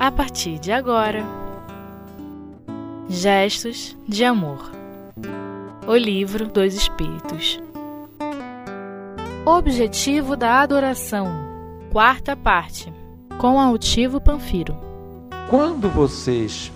a partir de agora. Gestos de Amor. O Livro dos Espíritos. Objetivo da Adoração. Quarta parte. Com Altivo Panfiro. Quando vocês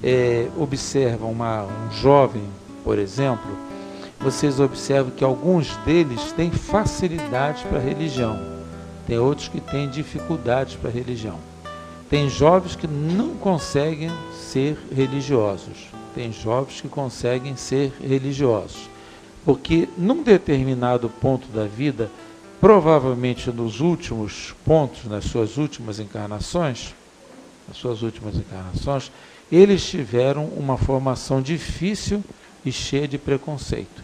é, observam uma, um jovem, por exemplo, vocês observam que alguns deles têm facilidade para a religião, tem outros que têm dificuldades para a religião. Tem jovens que não conseguem ser religiosos, tem jovens que conseguem ser religiosos, porque num determinado ponto da vida, provavelmente nos últimos pontos, nas suas últimas encarnações, nas suas últimas encarnações, eles tiveram uma formação difícil e cheia de preconceito.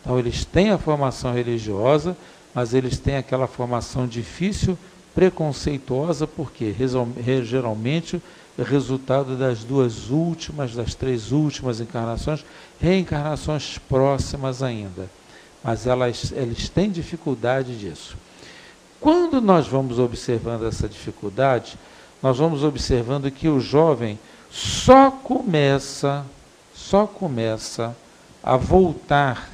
Então, eles têm a formação religiosa, mas eles têm aquela formação difícil, preconceituosa, porque geralmente é resultado das duas últimas, das três últimas encarnações, reencarnações próximas ainda. Mas elas, eles têm dificuldade disso. Quando nós vamos observando essa dificuldade, nós vamos observando que o jovem só começa, só começa a voltar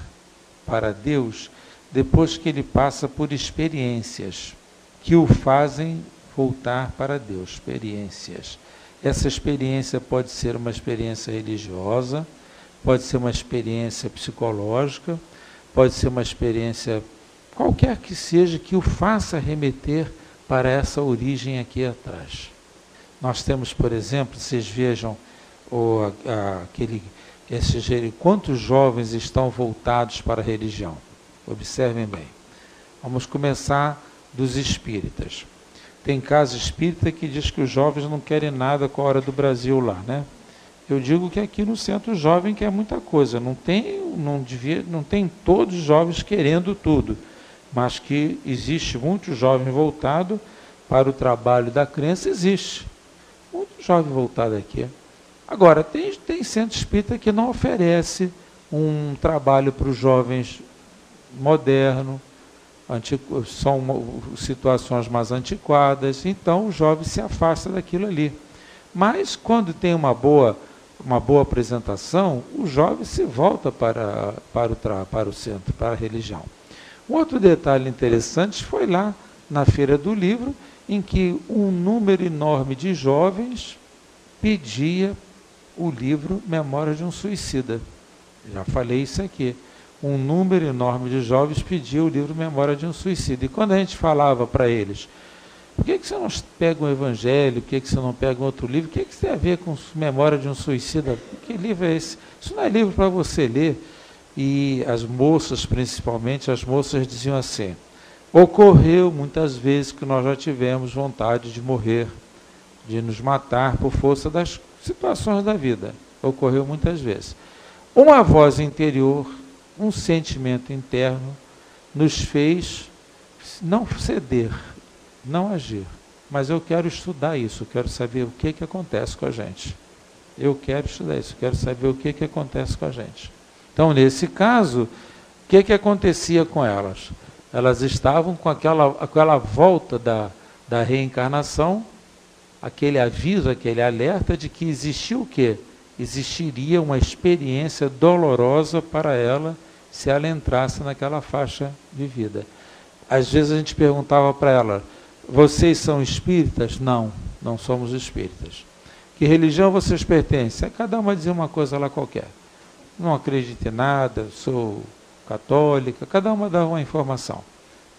para Deus depois que ele passa por experiências que o fazem voltar para Deus, experiências. Essa experiência pode ser uma experiência religiosa, pode ser uma experiência psicológica, pode ser uma experiência qualquer que seja que o faça remeter para essa origem aqui atrás. Nós temos, por exemplo, vocês vejam o, a, aquele esses, quantos jovens estão voltados para a religião? Observem bem. Vamos começar dos espíritas. Tem casa espírita que diz que os jovens não querem nada com a hora do Brasil lá, né? Eu digo que aqui no centro jovem quer muita coisa. Não tem, não devia, não tem todos os jovens querendo tudo, mas que existe muito jovem voltado para o trabalho da crença, existe. Muito jovem voltado aqui. Agora, tem, tem centro espírita que não oferece um trabalho para os jovens moderno, são situações mais antiquadas, então o jovem se afasta daquilo ali. Mas quando tem uma boa, uma boa apresentação, o jovem se volta para, para, o, para o centro, para a religião. Um outro detalhe interessante foi lá na Feira do Livro, em que um número enorme de jovens pedia o livro Memória de um Suicida. Já falei isso aqui. Um número enorme de jovens pediu o livro Memória de um Suicida. E quando a gente falava para eles, por que, que você não pega um evangelho, por que, que você não pega outro livro? O que, que tem a ver com Memória de um Suicida? Que livro é esse? Isso não é livro para você ler. E as moças, principalmente, as moças diziam assim: ocorreu muitas vezes que nós já tivemos vontade de morrer, de nos matar por força das situações da vida. Ocorreu muitas vezes. Uma voz interior, um sentimento interno, nos fez não ceder, não agir. Mas eu quero estudar isso, quero saber o que, que acontece com a gente. Eu quero estudar isso, quero saber o que, que acontece com a gente. Então, nesse caso, o que, que acontecia com elas? Elas estavam com aquela, aquela volta da, da reencarnação aquele aviso, aquele alerta de que existia o quê? Existiria uma experiência dolorosa para ela se ela entrasse naquela faixa de vida. Às vezes a gente perguntava para ela: vocês são espíritas? Não, não somos espíritas. Que religião vocês pertencem? É cada uma dizia uma coisa lá qualquer. Não acredito em nada, sou católica, cada uma dava uma informação.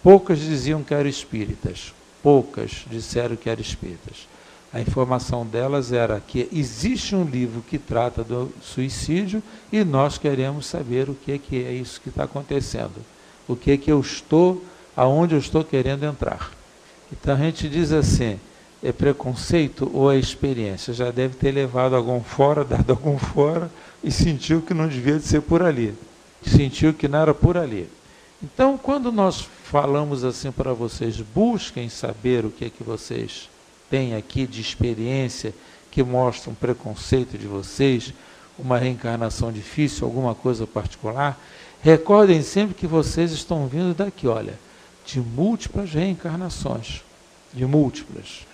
Poucas diziam que eram espíritas, poucas disseram que eram espíritas. A informação delas era que existe um livro que trata do suicídio e nós queremos saber o que é, que é isso que está acontecendo. O que é que eu estou, aonde eu estou querendo entrar. Então a gente diz assim, é preconceito ou é experiência? Já deve ter levado algum fora, dado algum fora e sentiu que não devia ser por ali. Sentiu que não era por ali. Então, quando nós falamos assim para vocês, busquem saber o que é que vocês tem aqui de experiência que mostra um preconceito de vocês, uma reencarnação difícil, alguma coisa particular, recordem sempre que vocês estão vindo daqui, olha, de múltiplas reencarnações, de múltiplas,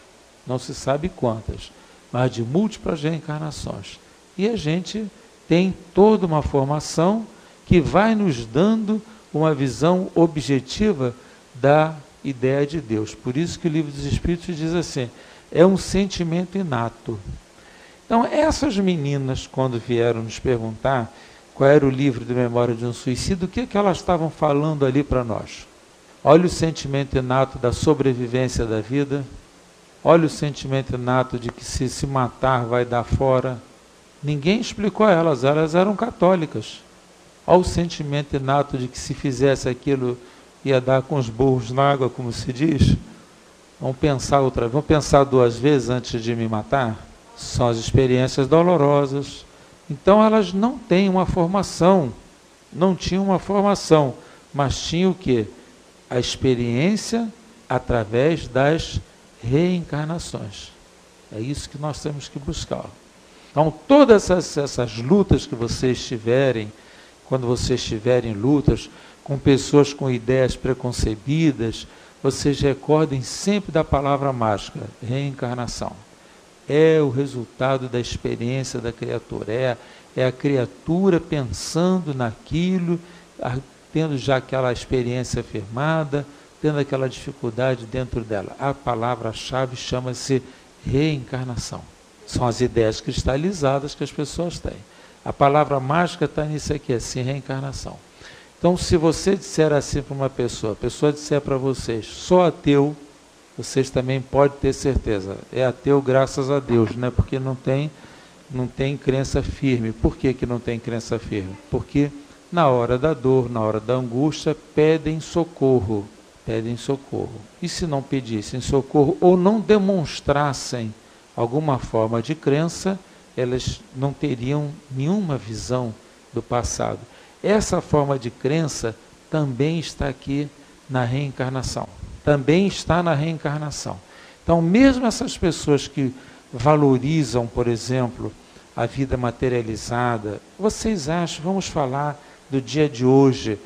não se sabe quantas, mas de múltiplas reencarnações. E a gente tem toda uma formação que vai nos dando uma visão objetiva da ideia de Deus. Por isso que o livro dos Espíritos diz assim: é um sentimento inato. Então, essas meninas, quando vieram nos perguntar qual era o livro de memória de um suicídio, o que, que elas estavam falando ali para nós? Olha o sentimento inato da sobrevivência da vida, olha o sentimento inato de que se se matar vai dar fora. Ninguém explicou a elas, elas eram católicas. Olha o sentimento inato de que se fizesse aquilo ia dar com os burros na água, como se diz. Vamos pensar outra vez, vamos pensar duas vezes antes de me matar. São as experiências dolorosas. Então elas não têm uma formação, não tinham uma formação, mas tinham o que? A experiência através das reencarnações. É isso que nós temos que buscar. Então, todas essas, essas lutas que vocês tiverem, quando vocês estiverem lutas com pessoas com ideias preconcebidas, vocês recordem sempre da palavra mágica, reencarnação. É o resultado da experiência da criatura, é, é a criatura pensando naquilo, tendo já aquela experiência firmada, tendo aquela dificuldade dentro dela. A palavra-chave chama-se reencarnação. São as ideias cristalizadas que as pessoas têm. A palavra mágica está nisso aqui, assim, reencarnação. Então, se você disser assim para uma pessoa, a pessoa disser para vocês, sou ateu, vocês também podem ter certeza, é ateu graças a Deus, né? porque não tem, não tem crença firme. Por que, que não tem crença firme? Porque na hora da dor, na hora da angústia, pedem socorro, pedem socorro. E se não pedissem socorro ou não demonstrassem alguma forma de crença, elas não teriam nenhuma visão do passado. Essa forma de crença também está aqui na reencarnação. Também está na reencarnação. Então, mesmo essas pessoas que valorizam, por exemplo, a vida materializada, vocês acham, vamos falar do dia de hoje,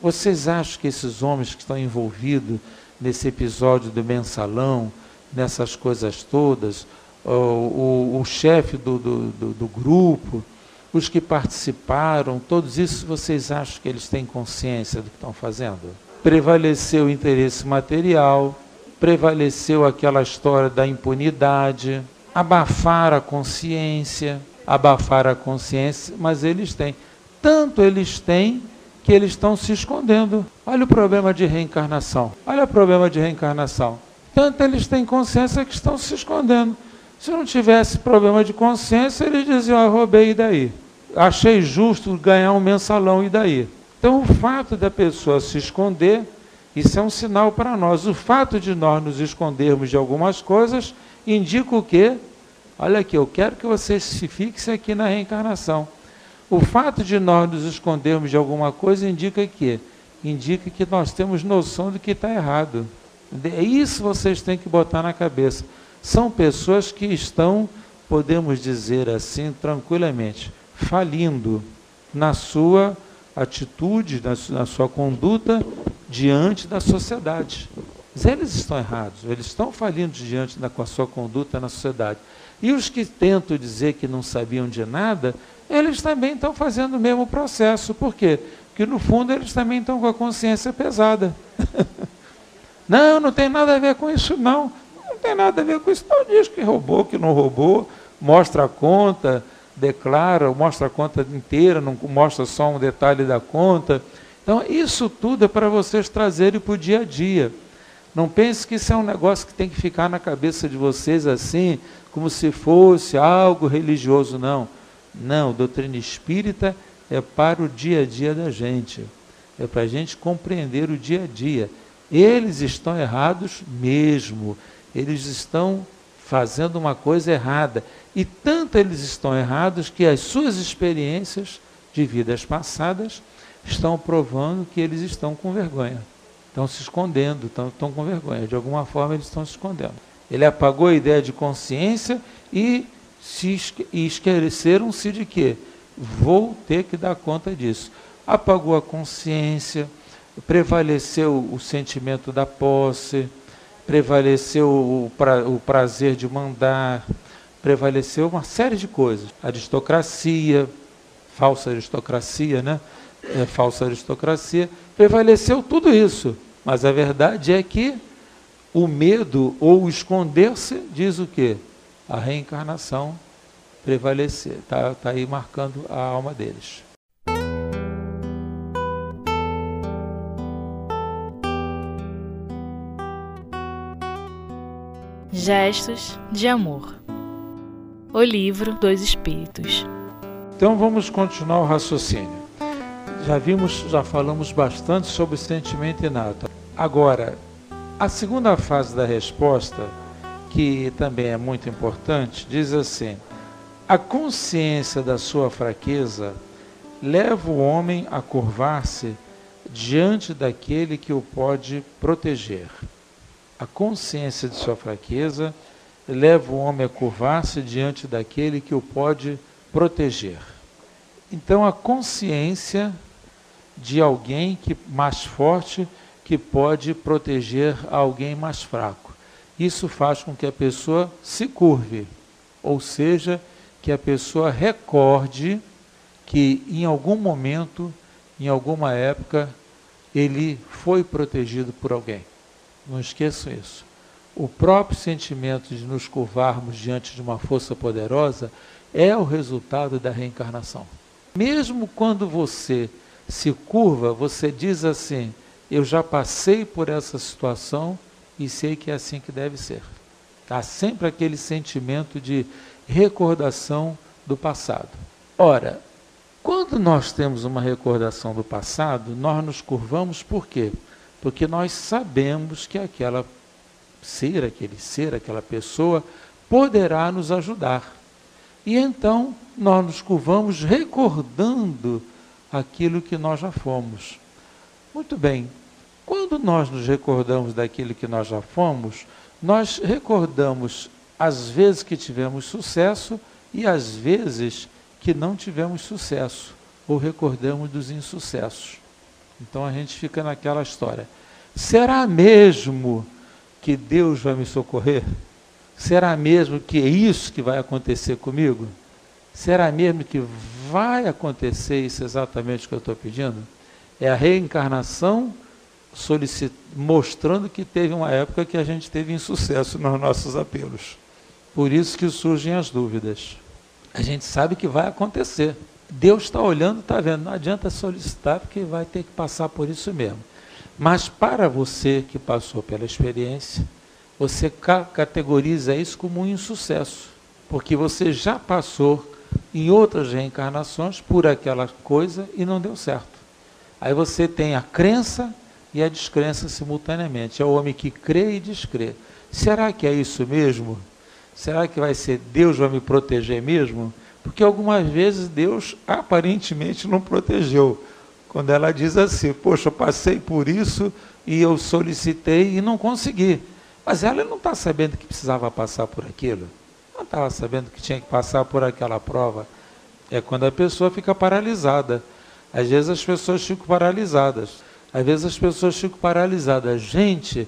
vocês acham que esses homens que estão envolvidos nesse episódio do mensalão, nessas coisas todas, o, o, o chefe do, do, do, do grupo, os que participaram, todos isso vocês acham que eles têm consciência do que estão fazendo? Prevaleceu o interesse material, prevaleceu aquela história da impunidade, abafar a consciência, abafar a consciência, mas eles têm. Tanto eles têm que eles estão se escondendo. Olha o problema de reencarnação. Olha o problema de reencarnação. Tanto eles têm consciência que estão se escondendo. Se não tivesse problema de consciência, eles diziam, ah, roubei e daí? Achei justo ganhar um mensalão e daí? Então, o fato da pessoa se esconder, isso é um sinal para nós. O fato de nós nos escondermos de algumas coisas indica o quê? Olha aqui, eu quero que você se fixe aqui na reencarnação. O fato de nós nos escondermos de alguma coisa indica que indica que nós temos noção de que está errado. É isso vocês têm que botar na cabeça são pessoas que estão, podemos dizer assim, tranquilamente, falindo na sua atitude, na sua conduta diante da sociedade. Mas eles estão errados, eles estão falindo diante da com a sua conduta na sociedade. E os que tentam dizer que não sabiam de nada, eles também estão fazendo o mesmo processo. Por quê? Porque no fundo eles também estão com a consciência pesada. não, não tem nada a ver com isso, não não tem nada a ver com isso. Não diz que roubou, que não roubou, mostra a conta, declara, mostra a conta inteira, não mostra só um detalhe da conta. Então, isso tudo é para vocês trazerem para o dia a dia. Não pense que isso é um negócio que tem que ficar na cabeça de vocês assim, como se fosse algo religioso, não. Não, doutrina espírita é para o dia a dia da gente. É para a gente compreender o dia a dia. Eles estão errados mesmo eles estão fazendo uma coisa errada. E tanto eles estão errados que as suas experiências de vidas passadas estão provando que eles estão com vergonha. Estão se escondendo, estão, estão com vergonha. De alguma forma eles estão se escondendo. Ele apagou a ideia de consciência e, se, e esqueceram-se de que vou ter que dar conta disso. Apagou a consciência, prevaleceu o sentimento da posse, prevaleceu o, pra, o prazer de mandar, prevaleceu uma série de coisas. Aristocracia, falsa aristocracia, né? É, falsa aristocracia, prevaleceu tudo isso. Mas a verdade é que o medo ou o esconder-se diz o quê? A reencarnação prevalecer. Está tá aí marcando a alma deles. Gestos de amor. O livro dos Espíritos. Então vamos continuar o raciocínio. Já vimos, já falamos bastante sobre o sentimento inato. Agora, a segunda fase da resposta, que também é muito importante, diz assim: a consciência da sua fraqueza leva o homem a curvar-se diante daquele que o pode proteger. A consciência de sua fraqueza leva o homem a curvar-se diante daquele que o pode proteger. Então, a consciência de alguém que mais forte que pode proteger alguém mais fraco. Isso faz com que a pessoa se curve, ou seja, que a pessoa recorde que em algum momento, em alguma época, ele foi protegido por alguém. Não esqueçam isso. O próprio sentimento de nos curvarmos diante de uma força poderosa é o resultado da reencarnação. Mesmo quando você se curva, você diz assim: Eu já passei por essa situação e sei que é assim que deve ser. Há sempre aquele sentimento de recordação do passado. Ora, quando nós temos uma recordação do passado, nós nos curvamos por quê? Porque nós sabemos que aquela ser, aquele ser, aquela pessoa poderá nos ajudar. E então nós nos curvamos recordando aquilo que nós já fomos. Muito bem, quando nós nos recordamos daquilo que nós já fomos, nós recordamos as vezes que tivemos sucesso e as vezes que não tivemos sucesso, ou recordamos dos insucessos. Então a gente fica naquela história. Será mesmo que Deus vai me socorrer? Será mesmo que é isso que vai acontecer comigo? Será mesmo que vai acontecer isso exatamente que eu estou pedindo? É a reencarnação mostrando que teve uma época que a gente teve insucesso nos nossos apelos. Por isso que surgem as dúvidas. A gente sabe que vai acontecer. Deus está olhando, está vendo. Não adianta solicitar, porque vai ter que passar por isso mesmo. Mas para você que passou pela experiência, você categoriza isso como um insucesso, porque você já passou em outras reencarnações por aquela coisa e não deu certo. Aí você tem a crença e a descrença simultaneamente. É o homem que crê e descrê. Será que é isso mesmo? Será que vai ser Deus vai me proteger mesmo? Porque algumas vezes Deus aparentemente não protegeu. Quando ela diz assim, poxa, eu passei por isso e eu solicitei e não consegui. Mas ela não está sabendo que precisava passar por aquilo. Não estava sabendo que tinha que passar por aquela prova. É quando a pessoa fica paralisada. Às vezes as pessoas ficam paralisadas. Às vezes as pessoas ficam paralisadas. Gente,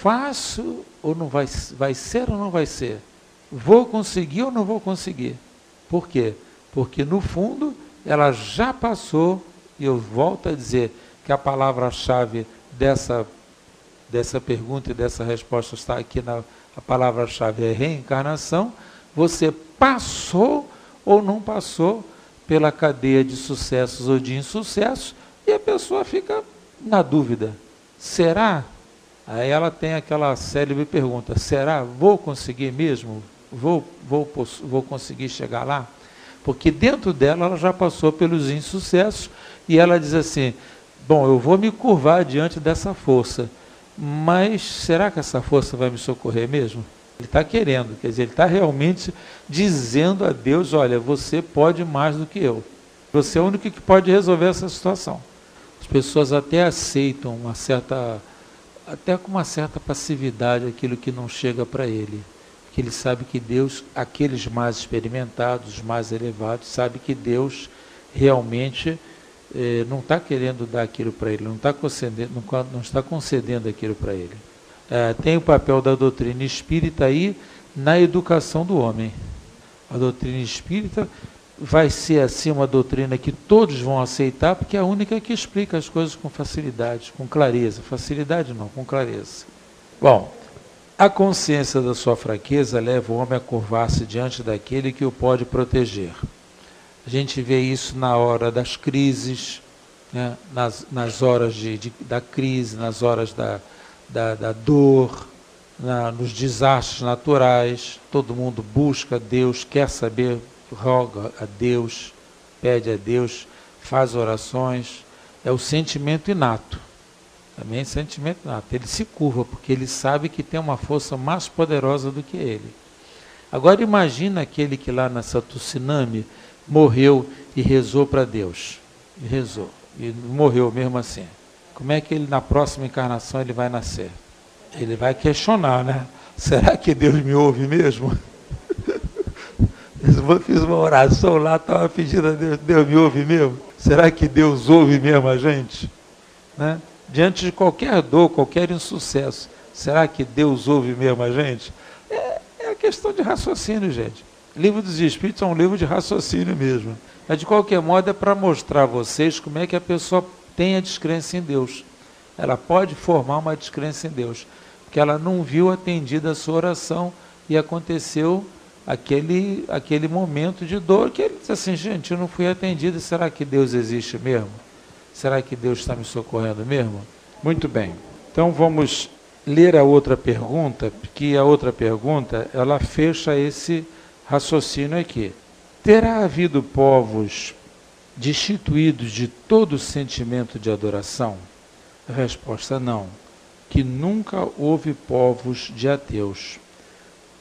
faço ou não vai, vai ser ou não vai ser? Vou conseguir ou não vou conseguir? Por quê? Porque no fundo ela já passou, e eu volto a dizer que a palavra-chave dessa, dessa pergunta e dessa resposta está aqui na a palavra-chave é reencarnação. Você passou ou não passou pela cadeia de sucessos ou de insucessos e a pessoa fica na dúvida. Será? Aí ela tem aquela célebre pergunta: será? Vou conseguir mesmo? Vou, vou, vou conseguir chegar lá? Porque dentro dela ela já passou pelos insucessos e ela diz assim: bom, eu vou me curvar diante dessa força, mas será que essa força vai me socorrer mesmo? Ele está querendo, quer dizer, ele está realmente dizendo a Deus: olha, você pode mais do que eu. Você é o único que pode resolver essa situação. As pessoas até aceitam uma certa, até com uma certa passividade aquilo que não chega para ele que ele sabe que Deus, aqueles mais experimentados, os mais elevados, sabe que Deus realmente eh, não está querendo dar aquilo para ele, não está concedendo, não, não está concedendo aquilo para ele. Eh, tem o papel da doutrina espírita aí na educação do homem. A doutrina espírita vai ser assim uma doutrina que todos vão aceitar, porque é a única que explica as coisas com facilidade, com clareza. Facilidade não, com clareza. Bom, a consciência da sua fraqueza leva o homem a curvar-se diante daquele que o pode proteger. A gente vê isso na hora das crises, né? nas, nas horas de, de, da crise, nas horas da, da, da dor, na, nos desastres naturais. Todo mundo busca Deus, quer saber roga a Deus, pede a Deus, faz orações, é o sentimento inato. Também é sentimento inato. Ele se curva porque ele sabe que tem uma força mais poderosa do que ele. Agora imagina aquele que lá nessa tsunami morreu e rezou para Deus. E rezou. E morreu mesmo assim. Como é que ele na próxima encarnação ele vai nascer? Ele vai questionar, né? Será que Deus me ouve mesmo? Eu fiz uma oração lá, estava pedindo a Deus, Deus me ouve mesmo? Será que Deus ouve mesmo a gente? Né? Diante de qualquer dor, qualquer insucesso, será que Deus ouve mesmo a gente? É, é a questão de raciocínio, gente. Livro dos Espíritos é um livro de raciocínio mesmo. Mas de qualquer modo é para mostrar a vocês como é que a pessoa tem a descrença em Deus. Ela pode formar uma descrença em Deus, porque ela não viu atendida a sua oração e aconteceu aquele, aquele momento de dor que ele disse assim, gente, eu não fui atendido, será que Deus existe mesmo? Será que Deus está me socorrendo mesmo? Muito bem. Então vamos ler a outra pergunta, porque a outra pergunta, ela fecha esse raciocínio aqui. Terá havido povos destituídos de todo sentimento de adoração? Resposta não, que nunca houve povos de ateus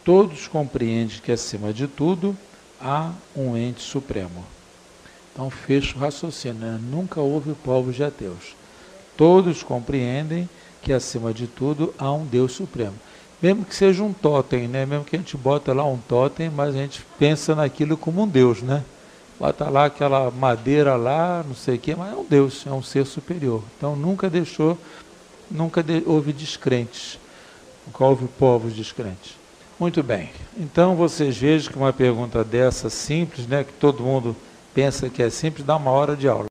todos compreendem que, acima de tudo, há um ente supremo. Então, fecha o raciocínio. Né? Nunca houve povos de ateus. Todos compreendem que, acima de tudo, há um Deus supremo. Mesmo que seja um totem, né? mesmo que a gente bota lá um totem, mas a gente pensa naquilo como um Deus. Né? Bota lá aquela madeira lá, não sei o quê, mas é um Deus, é um ser superior. Então, nunca deixou, nunca houve descrentes. Nunca houve povos descrentes. Muito bem. Então vocês vejam que uma pergunta dessa simples, né, que todo mundo pensa que é simples, dá uma hora de aula.